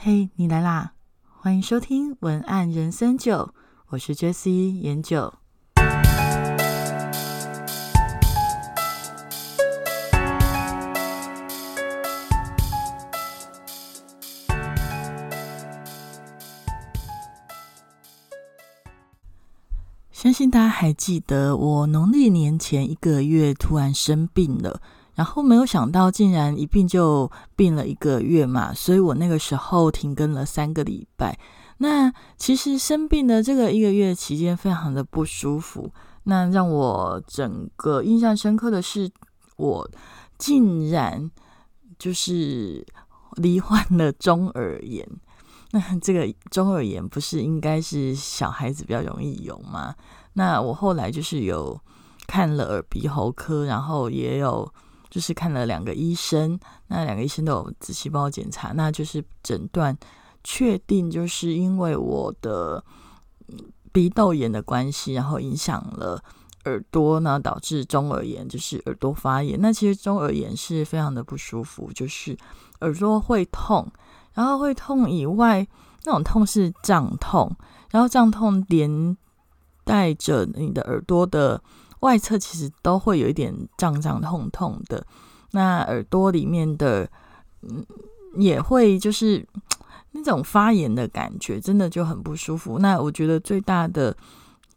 嘿，你来啦！欢迎收听文案人生九，我是 Jessie 研九。相信大家还记得，我农历年前一个月突然生病了，然后没有想到竟然一病就病了一个月嘛，所以我那个时候停更了三个礼拜。那其实生病的这个一个月期间非常的不舒服，那让我整个印象深刻的是，我竟然就是罹患了中耳炎。那这个中耳炎不是应该是小孩子比较容易有吗？那我后来就是有看了耳鼻喉科，然后也有就是看了两个医生，那两个医生都有仔细帮我检查，那就是诊断确定就是因为我的鼻窦炎的关系，然后影响了耳朵呢，导致中耳炎，就是耳朵发炎。那其实中耳炎是非常的不舒服，就是耳朵会痛。然后会痛以外，那种痛是胀痛，然后胀痛连带着你的耳朵的外侧其实都会有一点胀胀痛痛的。那耳朵里面的嗯也会就是那种发炎的感觉，真的就很不舒服。那我觉得最大的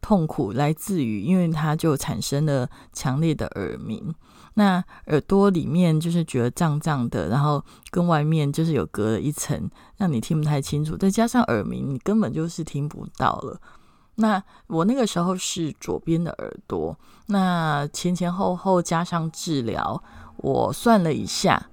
痛苦来自于，因为它就产生了强烈的耳鸣。那耳朵里面就是觉得胀胀的，然后跟外面就是有隔了一层，让你听不太清楚。再加上耳鸣，你根本就是听不到了。那我那个时候是左边的耳朵，那前前后后加上治疗，我算了一下，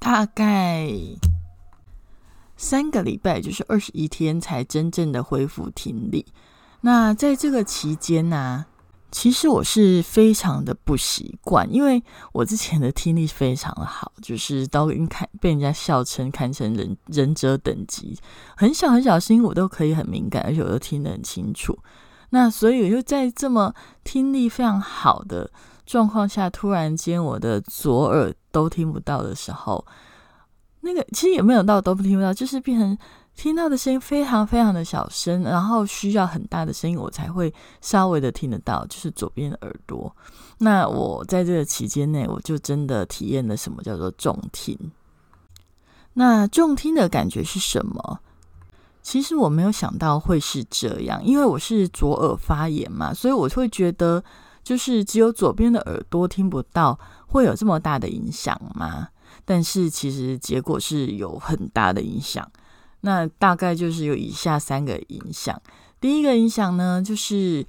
大概三个礼拜，就是二十一天才真正的恢复听力。那在这个期间呢？其实我是非常的不习惯，因为我之前的听力非常的好，就是都看被人家笑称看成人忍者等级，很小很小声音我都可以很敏感，而且我都听得很清楚。那所以我就在这么听力非常好的状况下，突然间我的左耳都听不到的时候，那个其实也没有到都不听不到，就是变成。听到的声音非常非常的小声，然后需要很大的声音我才会稍微的听得到，就是左边的耳朵。那我在这个期间内，我就真的体验了什么叫做重听。那重听的感觉是什么？其实我没有想到会是这样，因为我是左耳发炎嘛，所以我会觉得就是只有左边的耳朵听不到，会有这么大的影响吗？但是其实结果是有很大的影响。那大概就是有以下三个影响。第一个影响呢，就是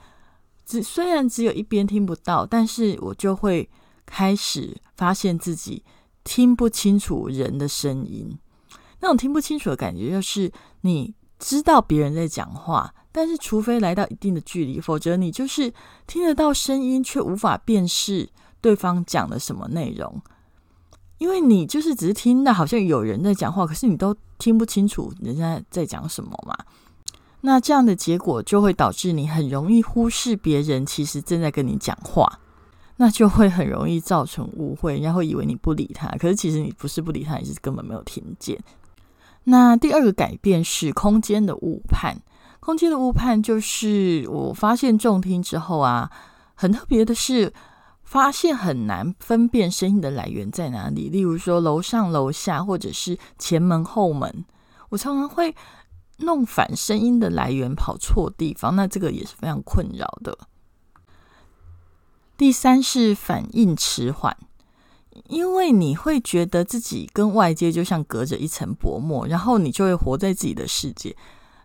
只虽然只有一边听不到，但是我就会开始发现自己听不清楚人的声音。那种听不清楚的感觉，就是你知道别人在讲话，但是除非来到一定的距离，否则你就是听得到声音，却无法辨识对方讲了什么内容。因为你就是只是听到好像有人在讲话，可是你都听不清楚人家在讲什么嘛。那这样的结果就会导致你很容易忽视别人其实正在跟你讲话，那就会很容易造成误会，人家会以为你不理他，可是其实你不是不理他，你是根本没有听见。那第二个改变是空间的误判，空间的误判就是我发现重听之后啊，很特别的是。发现很难分辨声音的来源在哪里，例如说楼上楼下，或者是前门后门，我常常会弄反声音的来源，跑错地方，那这个也是非常困扰的。第三是反应迟缓，因为你会觉得自己跟外界就像隔着一层薄膜，然后你就会活在自己的世界。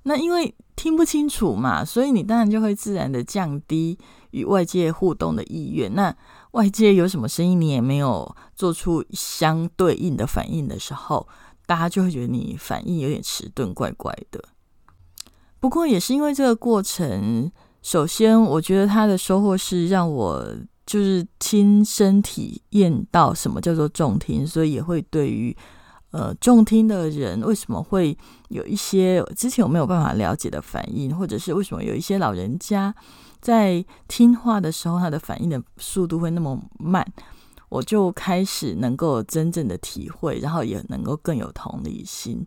那因为听不清楚嘛，所以你当然就会自然的降低与外界互动的意愿。那外界有什么声音，你也没有做出相对应的反应的时候，大家就会觉得你反应有点迟钝、怪怪的。不过也是因为这个过程，首先我觉得他的收获是让我就是亲身体验到什么叫做重听，所以也会对于。呃，重听的人为什么会有一些之前我没有办法了解的反应，或者是为什么有一些老人家在听话的时候，他的反应的速度会那么慢？我就开始能够真正的体会，然后也能够更有同理心。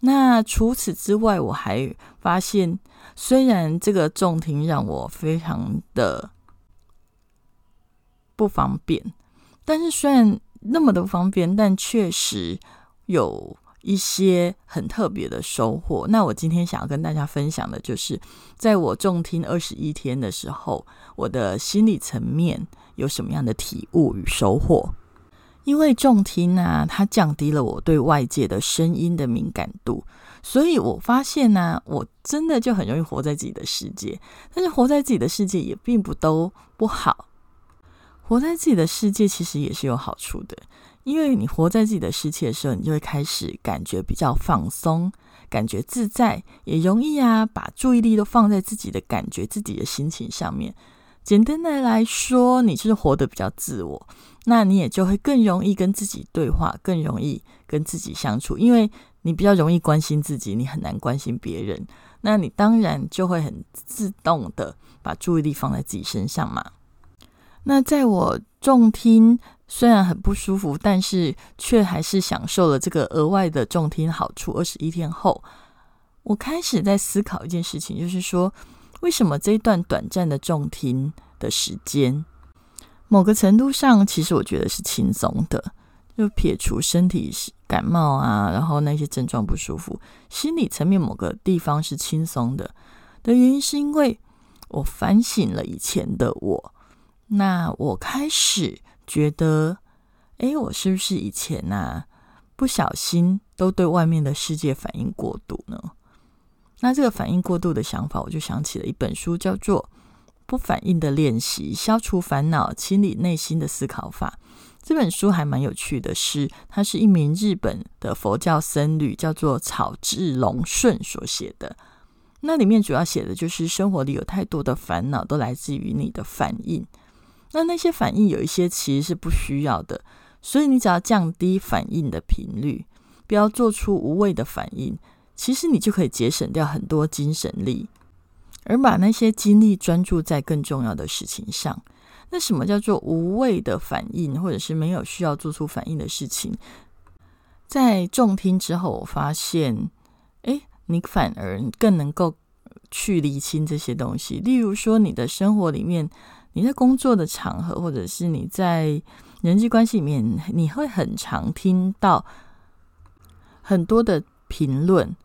那除此之外，我还发现，虽然这个重听让我非常的不方便，但是虽然那么的方便，但确实有一些很特别的收获。那我今天想要跟大家分享的就是，在我重听二十一天的时候，我的心理层面有什么样的体悟与收获。因为重听啊，它降低了我对外界的声音的敏感度，所以我发现呢，我真的就很容易活在自己的世界。但是活在自己的世界也并不都不好，活在自己的世界其实也是有好处的。因为你活在自己的世界的时候，你就会开始感觉比较放松，感觉自在，也容易啊把注意力都放在自己的感觉、自己的心情上面。简单的来说，你就是活得比较自我。那你也就会更容易跟自己对话，更容易跟自己相处，因为你比较容易关心自己，你很难关心别人。那你当然就会很自动的把注意力放在自己身上嘛。那在我重听虽然很不舒服，但是却还是享受了这个额外的重听好处。二十一天后，我开始在思考一件事情，就是说，为什么这一段短暂的重听的时间？某个程度上，其实我觉得是轻松的，就撇除身体感冒啊，然后那些症状不舒服，心理层面某个地方是轻松的。的原因是因为我反省了以前的我，那我开始觉得，哎，我是不是以前呐不小心都对外面的世界反应过度呢？那这个反应过度的想法，我就想起了一本书，叫做。不反应的练习，消除烦恼，清理内心的思考法。这本书还蛮有趣的，是它是一名日本的佛教僧侣，叫做草智龙顺所写的。那里面主要写的就是生活里有太多的烦恼，都来自于你的反应。那那些反应有一些其实是不需要的，所以你只要降低反应的频率，不要做出无谓的反应，其实你就可以节省掉很多精神力。而把那些精力专注在更重要的事情上。那什么叫做无谓的反应，或者是没有需要做出反应的事情？在重听之后，我发现，哎，你反而更能够去理清这些东西。例如说，你的生活里面，你在工作的场合，或者是你在人际关系里面，你会很常听到很多的评论，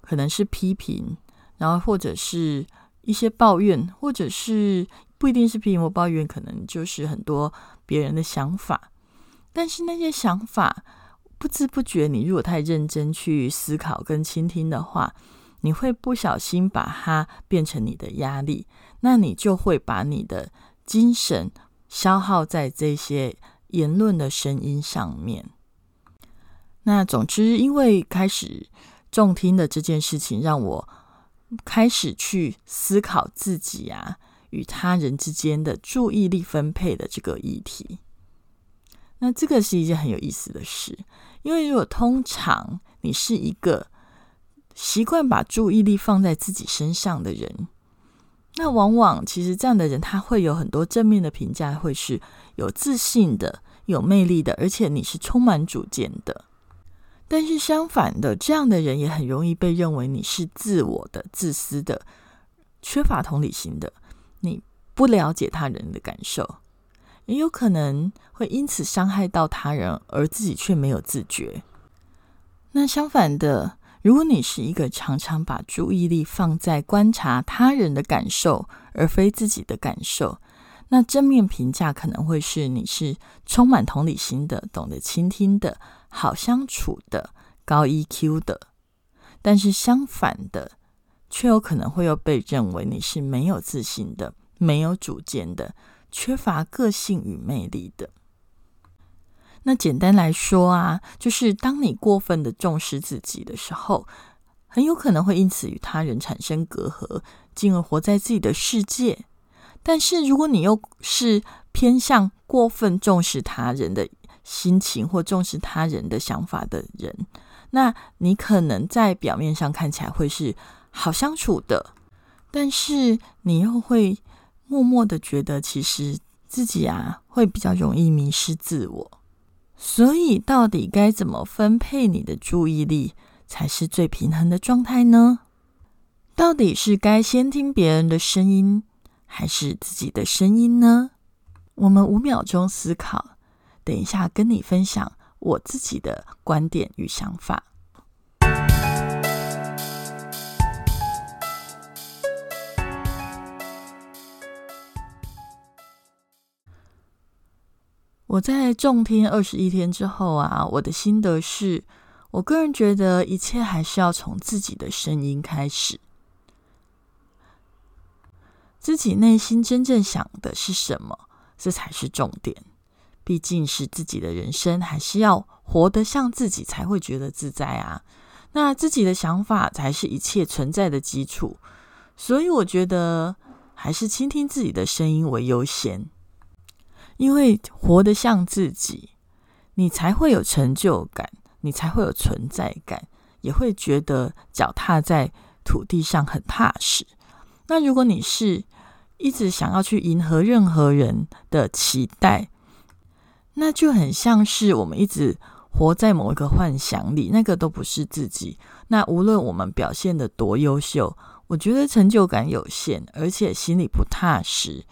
可能是批评。然后或者是一些抱怨，或者是不一定是批评或抱怨，可能就是很多别人的想法。但是那些想法不知不觉，你如果太认真去思考跟倾听的话，你会不小心把它变成你的压力，那你就会把你的精神消耗在这些言论的声音上面。那总之，因为开始重听的这件事情，让我。开始去思考自己啊与他人之间的注意力分配的这个议题，那这个是一件很有意思的事，因为如果通常你是一个习惯把注意力放在自己身上的人，那往往其实这样的人他会有很多正面的评价，会是有自信的、有魅力的，而且你是充满主见的。但是相反的，这样的人也很容易被认为你是自我的、自私的、缺乏同理心的，你不了解他人的感受，也有可能会因此伤害到他人，而自己却没有自觉。那相反的，如果你是一个常常把注意力放在观察他人的感受，而非自己的感受，那正面评价可能会是你是充满同理心的、懂得倾听的。好相处的高 EQ 的，但是相反的，却有可能会又被认为你是没有自信的、没有主见的、缺乏个性与魅力的。那简单来说啊，就是当你过分的重视自己的时候，很有可能会因此与他人产生隔阂，进而活在自己的世界。但是如果你又是偏向过分重视他人的，心情或重视他人的想法的人，那你可能在表面上看起来会是好相处的，但是你又会默默的觉得，其实自己啊会比较容易迷失自我。所以，到底该怎么分配你的注意力才是最平衡的状态呢？到底是该先听别人的声音，还是自己的声音呢？我们五秒钟思考，等一下跟你分享我自己的观点与想法。我在重听二十一天之后啊，我的心得是，我个人觉得一切还是要从自己的声音开始，自己内心真正想的是什么，这才是重点。毕竟是自己的人生，还是要活得像自己才会觉得自在啊。那自己的想法才是一切存在的基础，所以我觉得还是倾听自己的声音为优先。因为活得像自己，你才会有成就感，你才会有存在感，也会觉得脚踏在土地上很踏实。那如果你是一直想要去迎合任何人的期待，那就很像是我们一直活在某一个幻想里，那个都不是自己。那无论我们表现的多优秀，我觉得成就感有限，而且心里不踏实，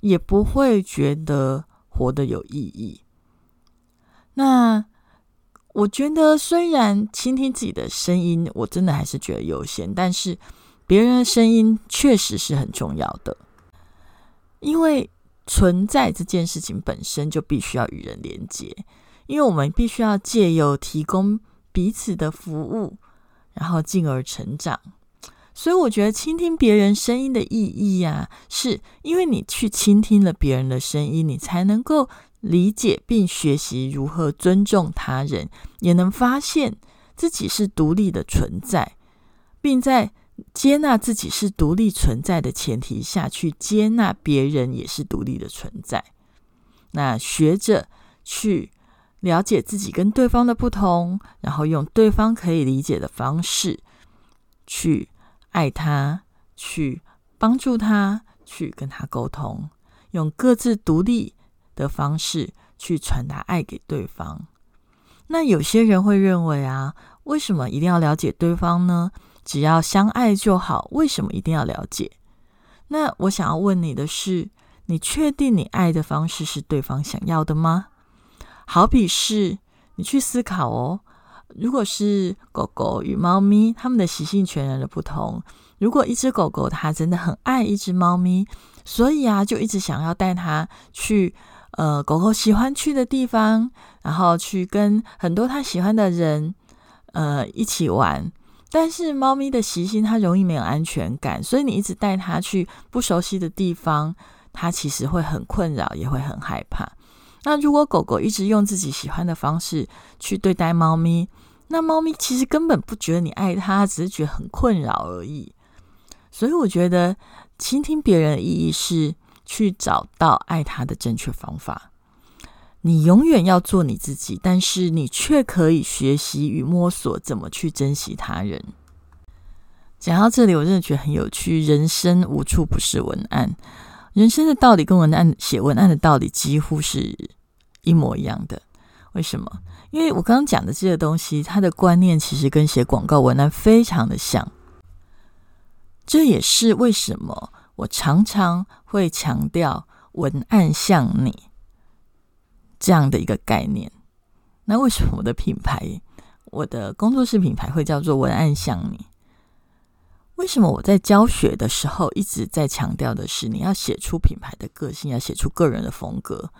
也不会觉得。活得有意义。那我觉得，虽然倾听自己的声音，我真的还是觉得优先，但是别人的声音确实是很重要的。因为存在这件事情本身就必须要与人连接，因为我们必须要借由提供彼此的服务，然后进而成长。所以我觉得倾听别人声音的意义呀，是因为你去倾听了别人的声音，你才能够理解并学习如何尊重他人，也能发现自己是独立的存在，并在接纳自己是独立存在的前提下去接纳别人也是独立的存在。那学着去了解自己跟对方的不同，然后用对方可以理解的方式去。爱他，去帮助他，去跟他沟通，用各自独立的方式去传达爱给对方。那有些人会认为啊，为什么一定要了解对方呢？只要相爱就好，为什么一定要了解？那我想要问你的是，你确定你爱的方式是对方想要的吗？好比是你去思考哦。如果是狗狗与猫咪，它们的习性全然的不同。如果一只狗狗它真的很爱一只猫咪，所以啊，就一直想要带它去呃狗狗喜欢去的地方，然后去跟很多它喜欢的人呃一起玩。但是猫咪的习性它容易没有安全感，所以你一直带它去不熟悉的地方，它其实会很困扰，也会很害怕。那如果狗狗一直用自己喜欢的方式去对待猫咪，那猫咪其实根本不觉得你爱它，只是觉得很困扰而已。所以我觉得倾听别人的意义是去找到爱他的正确方法。你永远要做你自己，但是你却可以学习与摸索怎么去珍惜他人。讲到这里，我真的觉得很有趣。人生无处不是文案。人生的道理跟文案写文案的道理几乎是一模一样的。为什么？因为我刚刚讲的这些东西，它的观念其实跟写广告文案非常的像。这也是为什么我常常会强调文案像你这样的一个概念。那为什么我的品牌，我的工作室品牌会叫做文案像你？为什么我在教学的时候一直在强调的是，你要写出品牌的个性，要写出个人的风格？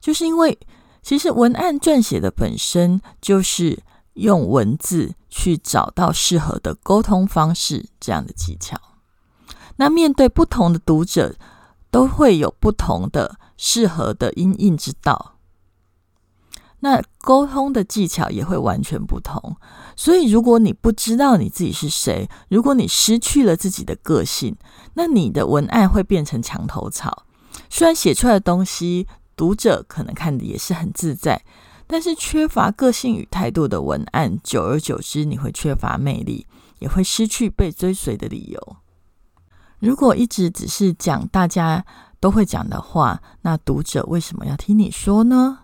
就是因为其实文案撰写的本身就是用文字去找到适合的沟通方式这样的技巧。那面对不同的读者，都会有不同的适合的音印之道。那沟通的技巧也会完全不同，所以如果你不知道你自己是谁，如果你失去了自己的个性，那你的文案会变成墙头草。虽然写出来的东西读者可能看的也是很自在，但是缺乏个性与态度的文案，久而久之你会缺乏魅力，也会失去被追随的理由。如果一直只是讲大家都会讲的话，那读者为什么要听你说呢？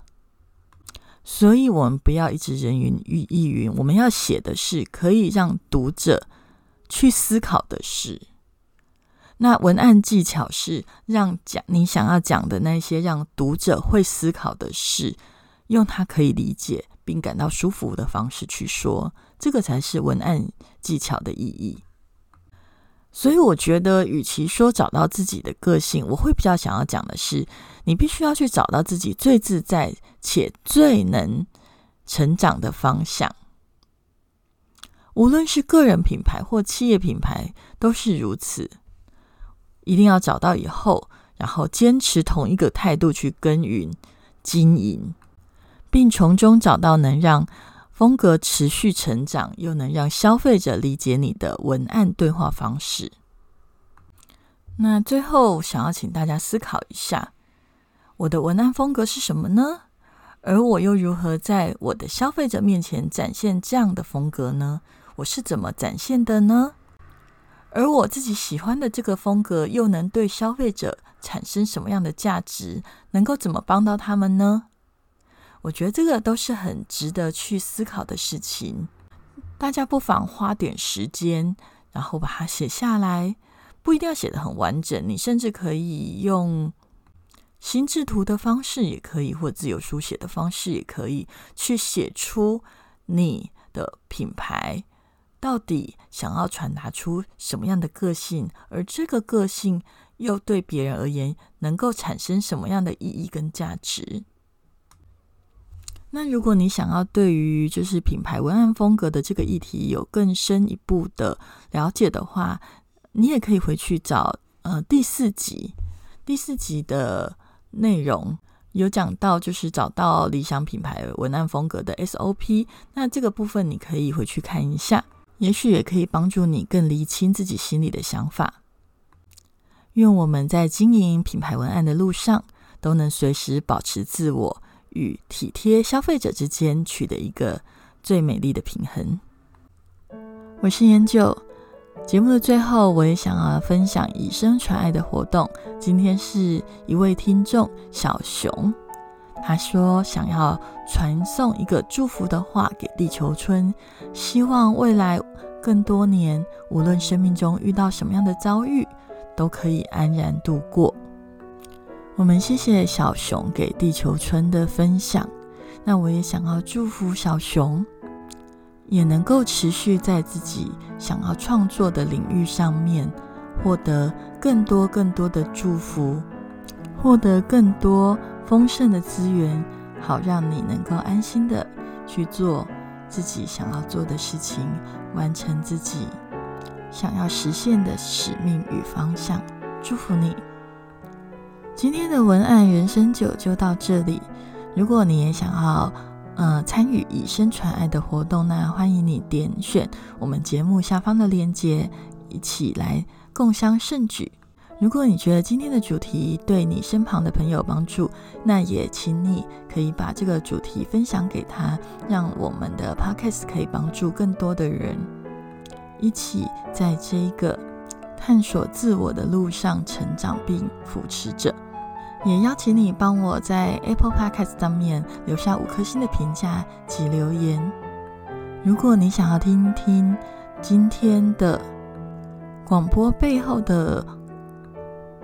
所以，我们不要一直人云亦云，我们要写的是可以让读者去思考的事。那文案技巧是让讲你想要讲的那些让读者会思考的事，用他可以理解并感到舒服的方式去说，这个才是文案技巧的意义。所以我觉得，与其说找到自己的个性，我会比较想要讲的是，你必须要去找到自己最自在且最能成长的方向。无论是个人品牌或企业品牌，都是如此。一定要找到以后，然后坚持同一个态度去耕耘经营，并从中找到能让风格持续成长，又能让消费者理解你的文案对话方式。那最后，想要请大家思考一下，我的文案风格是什么呢？而我又如何在我的消费者面前展现这样的风格呢？我是怎么展现的呢？而我自己喜欢的这个风格，又能对消费者产生什么样的价值？能够怎么帮到他们呢？我觉得这个都是很值得去思考的事情。大家不妨花点时间，然后把它写下来。不一定要写的很完整，你甚至可以用心智图的方式，也可以，或自由书写的方式，也可以去写出你的品牌到底想要传达出什么样的个性，而这个个性又对别人而言能够产生什么样的意义跟价值。那如果你想要对于就是品牌文案风格的这个议题有更深一步的了解的话，你也可以回去找呃第四集，第四集的内容有讲到，就是找到理想品牌文案风格的 SOP。那这个部分你可以回去看一下，也许也可以帮助你更厘清自己心里的想法。愿我们在经营品牌文案的路上，都能随时保持自我与体贴消费者之间取得一个最美丽的平衡。我是研究。节目的最后，我也想要分享以身传爱的活动。今天是一位听众小熊，他说想要传送一个祝福的话给地球村，希望未来更多年，无论生命中遇到什么样的遭遇，都可以安然度过。我们谢谢小熊给地球村的分享。那我也想要祝福小熊。也能够持续在自己想要创作的领域上面获得更多更多的祝福，获得更多丰盛的资源，好让你能够安心的去做自己想要做的事情，完成自己想要实现的使命与方向。祝福你！今天的文案人生九就到这里。如果你也想要，呃，参与以身传爱的活动，那欢迎你点选我们节目下方的链接，一起来共襄盛举。如果你觉得今天的主题对你身旁的朋友有帮助，那也请你可以把这个主题分享给他，让我们的 podcast 可以帮助更多的人，一起在这一个探索自我的路上成长并扶持着。也邀请你帮我在 Apple Podcast 上面留下五颗星的评价及留言。如果你想要听听今天的广播背后的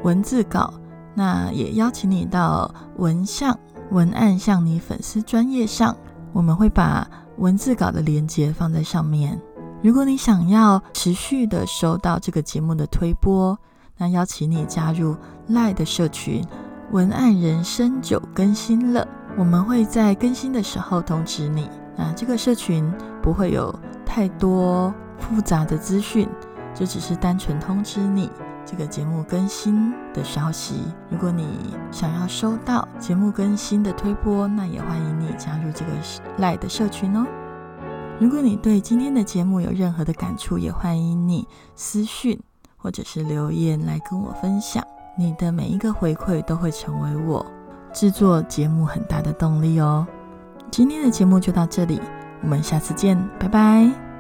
文字稿，那也邀请你到文相文案向你粉丝专业上，我们会把文字稿的连接放在上面。如果你想要持续的收到这个节目的推播，那邀请你加入赖的社群。文案人生九更新了，我们会在更新的时候通知你。那这个社群不会有太多复杂的资讯，就只是单纯通知你这个节目更新的消息。如果你想要收到节目更新的推播，那也欢迎你加入这个赖的社群哦。如果你对今天的节目有任何的感触，也欢迎你私讯或者是留言来跟我分享。你的每一个回馈都会成为我制作节目很大的动力哦。今天的节目就到这里，我们下次见，拜拜。